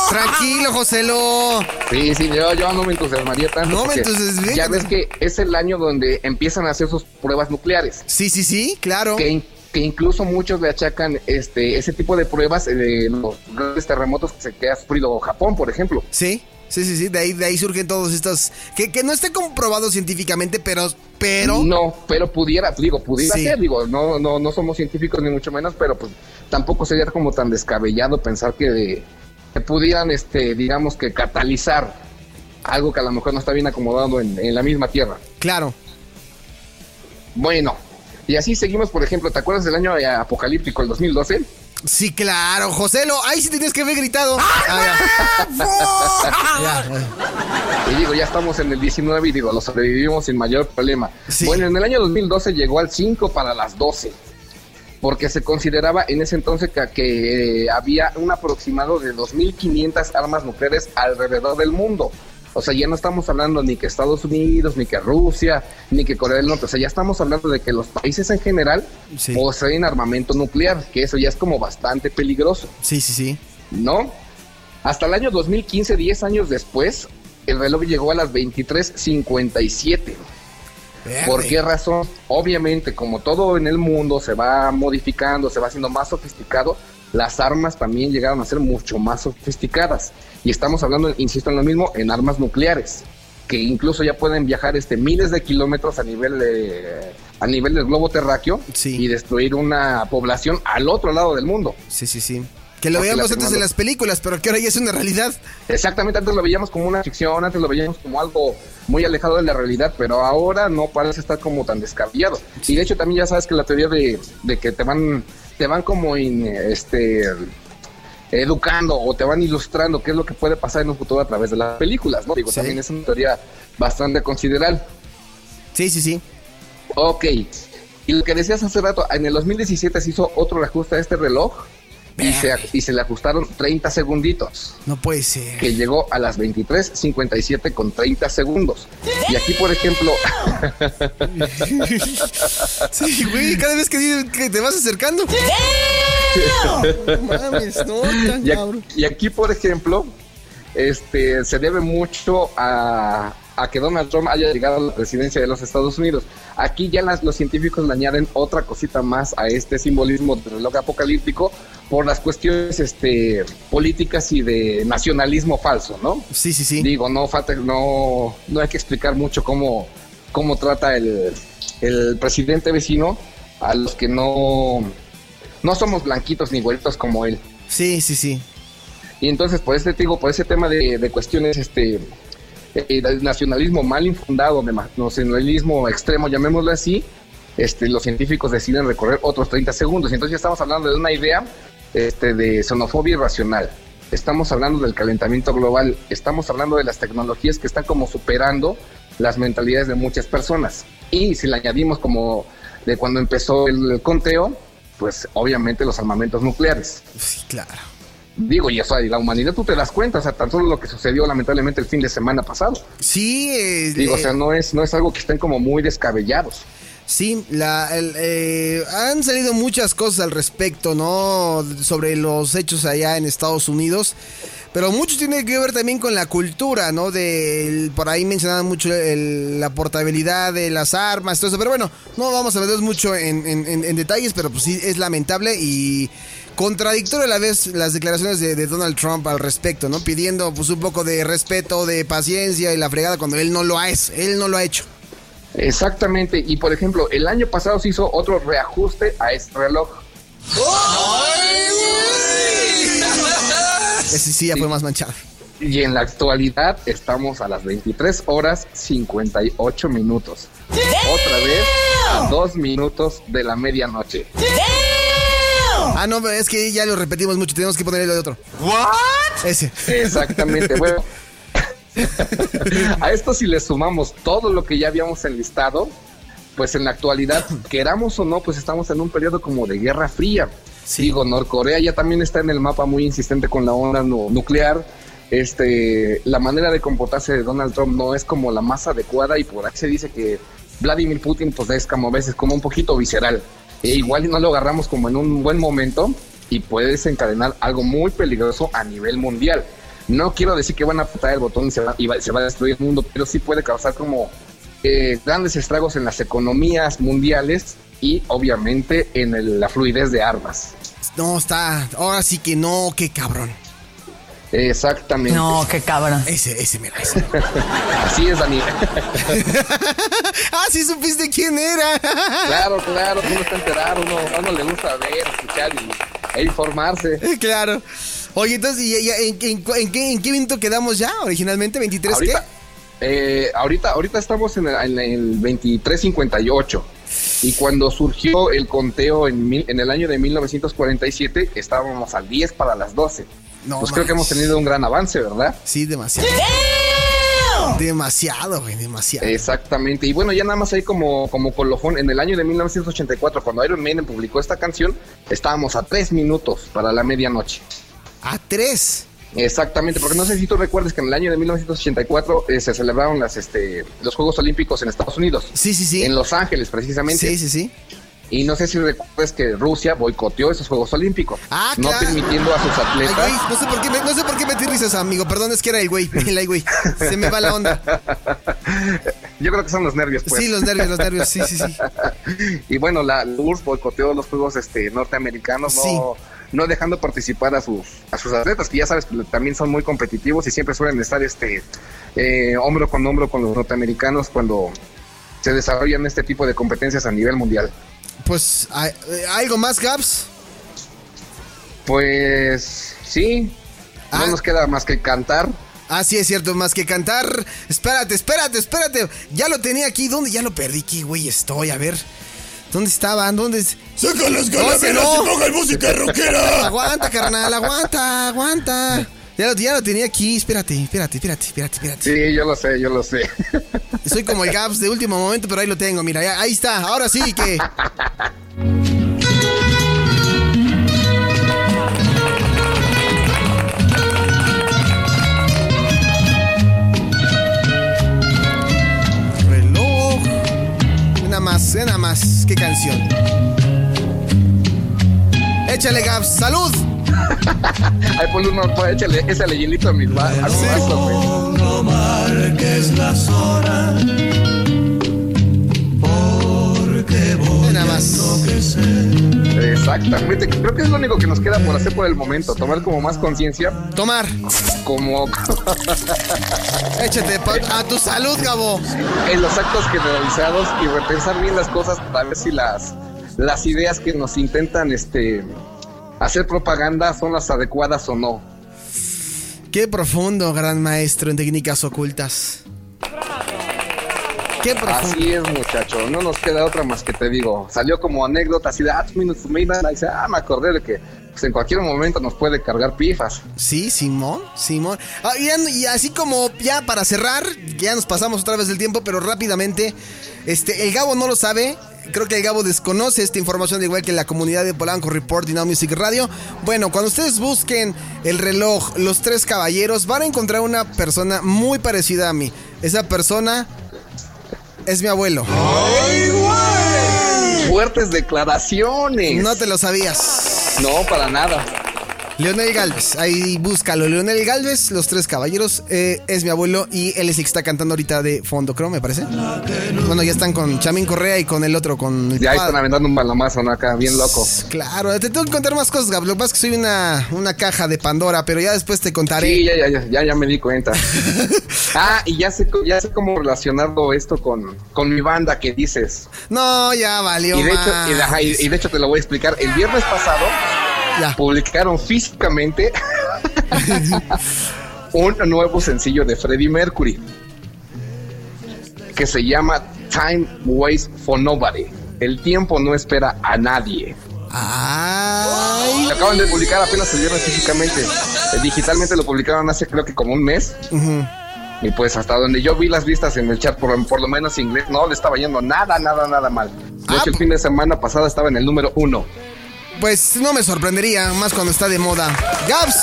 Speaker 1: Tranquilo, Joselo.
Speaker 3: Sí, sí, yo, yo no me entusiasmaría tanto.
Speaker 1: No me entusiasmaría.
Speaker 3: Ya ves que es el año donde empiezan a hacer sus pruebas nucleares.
Speaker 1: Sí, sí, sí, claro.
Speaker 3: que, in- que incluso muchos le achacan este ese tipo de pruebas eh, de los grandes terremotos que, se, que ha sufrido Japón, por ejemplo.
Speaker 1: Sí, sí, sí, sí. De ahí, de ahí surgen todos estos. Que, que no esté comprobado científicamente, pero. Pero.
Speaker 3: No, pero pudiera, digo, pudiera
Speaker 1: Sí.
Speaker 3: ser, digo, no, no, no somos científicos ni mucho menos, pero pues tampoco sería como tan descabellado pensar que, que pudieran, este, digamos que catalizar algo que a lo mejor no está bien acomodado en, en la misma tierra.
Speaker 1: Claro.
Speaker 3: Bueno, y así seguimos, por ejemplo, ¿te acuerdas del año eh, apocalíptico, el 2012?
Speaker 1: Sí, claro, Joselo. Ahí sí tenías que haber gritado. Ah, ya.
Speaker 3: Y digo, ya estamos en el 19 y digo, lo sobrevivimos sin mayor problema.
Speaker 1: Sí.
Speaker 3: Bueno, en el año 2012 llegó al 5 para las 12, porque se consideraba en ese entonces que, que, eh, había un aproximado de 2.500 armas nucleares alrededor del mundo. O sea, ya no estamos hablando ni que Estados Unidos, ni que Rusia, ni que Corea del Norte. O sea, ya estamos hablando de que los países en general
Speaker 1: Sí.
Speaker 3: poseen armamento nuclear, que eso ya es como bastante peligroso.
Speaker 1: Sí, sí, sí.
Speaker 3: ¿no? Hasta el año 2015, 10 años después, el reloj llegó a las 23:57. ¿Por qué razón? Obviamente, como todo en el mundo se va modificando, se va haciendo más sofisticado, las armas también llegaron a ser mucho más sofisticadas. Y estamos hablando, insisto en lo mismo, en armas nucleares, que incluso ya pueden viajar este miles de kilómetros a nivel de- a nivel del globo terráqueo
Speaker 1: Sí.
Speaker 3: y destruir una población al otro lado del mundo.
Speaker 1: Sí, sí, sí. Que lo veíamos antes en las películas, pero que ahora ya es una realidad.
Speaker 3: Exactamente, antes lo veíamos como una ficción, antes lo veíamos como algo muy alejado de la realidad, pero ahora no parece estar como tan descabellado. Y de hecho también ya sabes que la teoría de, de que te van, te van como in- este educando o te van ilustrando qué es lo que puede pasar en un futuro a través de las películas, ¿no? Digo,
Speaker 1: Sí.
Speaker 3: también es una teoría bastante considerable.
Speaker 1: Sí, sí, sí.
Speaker 3: Ok. Y lo que decías hace rato, en el 2017 se hizo otro reajuste a este reloj y se, y se le ajustaron 30 segunditos.
Speaker 1: No puede ser.
Speaker 3: que llegó a las 23.57 con 30 segundos. Y aquí, por ejemplo,
Speaker 1: Sí, güey, cada vez que, que te vas acercando. No mames, no, tan
Speaker 3: y, aquí, y aquí, por ejemplo, este se debe mucho a, a que Donald Trump haya llegado a la presidencia de los Estados Unidos. Aquí ya las- los científicos le añaden otra cosita más a este simbolismo del reloj apocalíptico por las cuestiones este, políticas y de nacionalismo falso, ¿no?
Speaker 1: Sí, sí, sí.
Speaker 3: Digo, no no, no hay que explicar mucho cómo, cómo trata el, el presidente vecino a los que no, no somos blanquitos ni güeritos como él.
Speaker 1: Sí, sí, sí.
Speaker 3: Y entonces, por este digo, por ese tema de, de cuestiones, este, eh, nacionalismo mal infundado, de nacionalismo extremo, llamémoslo así, este, los científicos deciden recorrer otros 30 segundos. Entonces ya estamos hablando de una idea este, de xenofobia irracional. Estamos hablando del calentamiento global, estamos hablando de las tecnologías que están como superando las mentalidades de muchas personas. Y si le añadimos como de cuando empezó el conteo, pues obviamente los armamentos nucleares.
Speaker 1: Sí, claro.
Speaker 3: Digo, y eso, la humanidad, tú te das cuenta, o sea, tan solo lo que sucedió lamentablemente el fin de semana pasado.
Speaker 1: Sí, eh,
Speaker 3: Digo, o
Speaker 1: eh,
Speaker 3: sea, no es, no es algo que estén como muy descabellados.
Speaker 1: Sí, la, el, eh, han salido muchas cosas al respecto, ¿no? Sobre los hechos allá en Estados Unidos. Pero mucho tiene que ver también con la cultura, ¿no? De, por ahí mencionaban mucho el- la portabilidad de las armas, todo eso. Pero bueno, no vamos a meter mucho en, en- en- en detalles, pero pues sí es lamentable y contradictorio a la vez las declaraciones de, de Donald Trump al respecto, ¿no? Pidiendo pues un poco de respeto, de paciencia y la fregada cuando él no lo ha, es- él no lo ha hecho.
Speaker 3: Exactamente, y por ejemplo, el año pasado se hizo otro reajuste a este reloj.
Speaker 1: Ese sí ya fue más manchado.
Speaker 3: Y en la actualidad estamos a las 23 horas 58 minutos. Otra vez a dos minutos de la medianoche.
Speaker 1: Ah, no, pero es que ya lo repetimos mucho, tenemos que ponerle otro. ¿What? Ese.
Speaker 3: Exactamente, bueno. a esto si le sumamos todo lo que ya habíamos enlistado, pues en la actualidad, queramos o no, pues estamos en un periodo como de guerra fría.
Speaker 1: Sí.
Speaker 3: Digo, Norcorea ya también está en el mapa muy insistente con la onda nu- nuclear. Este, la manera de comportarse de Donald Trump no es como la más adecuada y por ahí se dice que Vladimir Putin pues es como a veces como un poquito visceral. E igual no lo agarramos como en un buen momento y puede desencadenar algo muy peligroso a nivel mundial. No quiero decir que van a apretar el botón y se va, y se va a destruir el mundo, pero sí puede causar como eh, grandes estragos en las economías mundiales y obviamente en el- la fluidez de armas.
Speaker 1: No, está. Ahora sí que no, qué cabrón.
Speaker 3: Exactamente.
Speaker 6: No, qué cabrón.
Speaker 1: Ese, ese, mira, ese.
Speaker 3: Así es, Dani.
Speaker 1: ah, sí supiste quién era.
Speaker 3: claro, claro, uno está enterado, uno, a uno le gusta ver, escuchar y, e informarse.
Speaker 1: claro. Oye, entonces, ¿y, y- en, en- en qué, en qué minuto quedamos ya originalmente? ¿23
Speaker 3: Ahorita, eh, ahorita, ahorita estamos en el, en el 2358. Y cuando surgió el conteo en, mil- en el año de 1947, estábamos al 10 para las 12.
Speaker 1: No
Speaker 3: pues creo que hemos tenido un gran avance, ¿verdad?
Speaker 1: Sí, demasiado. Demasiado, güey, demasiado.
Speaker 3: Exactamente. Y bueno, ya nada más ahí como, como colofón, en el año de 1984, cuando Iron Maiden publicó esta canción, estábamos a 3 minutos para la medianoche.
Speaker 1: A tres.
Speaker 3: Exactamente, porque no sé si tú recuerdas que en el año de 1984 eh, se celebraron las, este, los Juegos Olímpicos en Estados Unidos,
Speaker 1: Sí, sí, sí.
Speaker 3: en Los Ángeles precisamente.
Speaker 1: Sí, sí, sí.
Speaker 3: Y no sé si recuerdas que Rusia boicoteó esos Juegos Olímpicos,
Speaker 1: Ah,
Speaker 3: no
Speaker 1: claro.
Speaker 3: permitiendo a sus
Speaker 1: Ay,
Speaker 3: atletas.
Speaker 1: güey, no sé por qué me, no sé por qué metí risas, amigo. Perdón, es que era el güey. El güey. Se me va la onda.
Speaker 3: Yo creo que son los nervios, pues.
Speaker 1: Sí, los nervios, los nervios. Sí, sí, sí.
Speaker 3: Y bueno, la URSS boicoteó los Juegos este, norteamericanos, no,
Speaker 1: Sí.
Speaker 3: no dejando participar a sus, a sus atletas, que ya sabes también son muy competitivos y siempre suelen estar este eh, hombro con hombro con los norteamericanos cuando se desarrollan este tipo de competencias a nivel mundial.
Speaker 1: Pues, ¿hay- ¿algo más, Gaps?
Speaker 3: Pues sí, no
Speaker 1: Ah.
Speaker 3: nos queda más que cantar.
Speaker 1: Ah, sí, es cierto, más que cantar. Espérate, espérate, espérate. Ya lo tenía aquí. ¿Dónde? Ya lo perdí. ¿Qué güey estoy? A ver. ¿Dónde estaban? ¿Dónde? es-
Speaker 4: Saca las calaveras
Speaker 1: no.
Speaker 4: y pongan música rockera.
Speaker 1: Aguanta, carnal, aguanta, aguanta. Ya lo, ya lo tenía aquí. Espérate, espérate, espérate, espérate, espérate.
Speaker 3: Sí, yo lo sé, yo lo sé.
Speaker 1: Soy como el Gaps de último momento, pero ahí lo tengo. Mira, ya- ahí está. Ahora sí que. Reloj. Nada más, nada más. ¿Qué canción? Échale, Gaps. ¡Salud!
Speaker 3: Ahí ponle uno, pues, échale ese hielito a mis va- a mi güey.
Speaker 4: No marques las horas. Porque voy
Speaker 1: Nada más.
Speaker 3: Exactamente, creo que es lo único que nos queda por hacer por el momento, tomar como más conciencia,
Speaker 1: Tomar.
Speaker 3: como
Speaker 1: Échate pa- a tu salud, Gabo.
Speaker 3: en los actos generalizados y repensar bien las cosas para ver si las, las ideas que nos intentan este, hacer propaganda son las adecuadas o no.
Speaker 1: Qué profundo, gran maestro en técnicas ocultas. Qué profundo.
Speaker 3: Así es, muchacho, no nos queda otra más que te digo. Salió como anécdota así de, ah, minutes to midnight", y dice, ah, me acordé de que pues, en cualquier momento nos puede cargar pifas.
Speaker 1: Sí, Simón, Simón. Ah, y, y así como ya para cerrar, ya nos pasamos otra vez del tiempo, pero rápidamente, este, el Gabo no lo sabe. Creo que el Gabo desconoce esta información, igual que la comunidad de Polanco Report y Now Music Radio. Bueno, cuando ustedes busquen el reloj Los Tres Caballeros, van a encontrar una persona muy parecida a mí. Esa persona es mi abuelo.
Speaker 3: Fuertes declaraciones.
Speaker 1: No te lo sabías.
Speaker 3: No, para nada.
Speaker 1: Leonel Galvez, ahí búscalo. Leonel Galvez, Los Tres Caballeros, eh, es mi abuelo y él es el que está cantando ahorita de fondo, creo, me parece. Bueno, ya están con Chamín Correa y con el otro, con el
Speaker 3: Ya están aventando un balomazo, ¿no? Acá, bien loco.
Speaker 1: Claro, te tengo que contar más cosas, Gab. Lo que pasa es que soy una, una caja de Pandora, pero ya después te contaré.
Speaker 3: Sí, ya, ya, ya, ya, ya me di cuenta. ah, y ya sé, ya sé cómo relacionarlo esto con, con mi banda que dices.
Speaker 1: No, ya valió.
Speaker 3: Y de, hecho,
Speaker 1: más.
Speaker 3: y, de- ajá, y- y de hecho te lo voy a explicar. El viernes pasado
Speaker 1: Ya.
Speaker 3: publicaron físicamente un nuevo sencillo de Freddie Mercury que se llama Time Waits for Nobody. El tiempo no espera a nadie.
Speaker 1: Ay.
Speaker 3: Lo acaban de publicar apenas el viernes físicamente. Eh, Digitalmente lo publicaron hace creo que como un mes.
Speaker 1: Ujú.
Speaker 3: Y pues hasta donde yo vi las vistas en el chat, por, por lo menos inglés, no le estaba yendo nada, nada, nada mal. De
Speaker 1: Ah,
Speaker 3: hecho, el
Speaker 1: pu-
Speaker 3: fin de semana pasada estaba en el número uno.
Speaker 1: Pues no me sorprendería, más cuando está de moda. Gabs,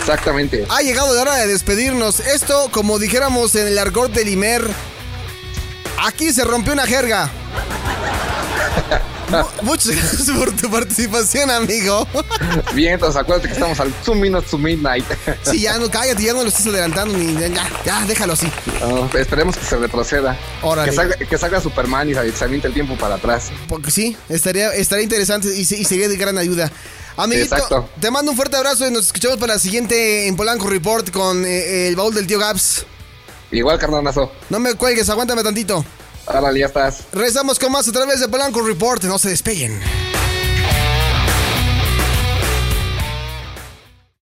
Speaker 3: Exactamente.
Speaker 1: ha llegado la hora de despedirnos. Esto, como dijéramos en el argot del Imer, aquí se rompió una jerga. Mu- Muchas gracias por tu participación, amigo.
Speaker 3: Bien, entonces acuérdate que estamos al 2 minutes to midnight.
Speaker 1: Sí, ya no, cállate, ya no lo estás adelantando ni ya, ya, déjalo así.
Speaker 3: Esperemos que se retroceda.
Speaker 1: Órale.
Speaker 3: Que salga, que salga Superman y se aviente el tiempo para atrás.
Speaker 1: Porque sí, estaría, estaría interesante y, y sería de gran ayuda. Amiguito,
Speaker 3: Exacto.
Speaker 1: te mando un fuerte abrazo y nos escuchamos para la siguiente en Polanco Report con eh, el baúl del tío Gabs.
Speaker 3: Igual, carnanazo.
Speaker 1: No me cuelgues, aguántame tantito.
Speaker 3: Árale, ya estás.
Speaker 1: Regresamos con más a través de Polanco Report. No se despeguen.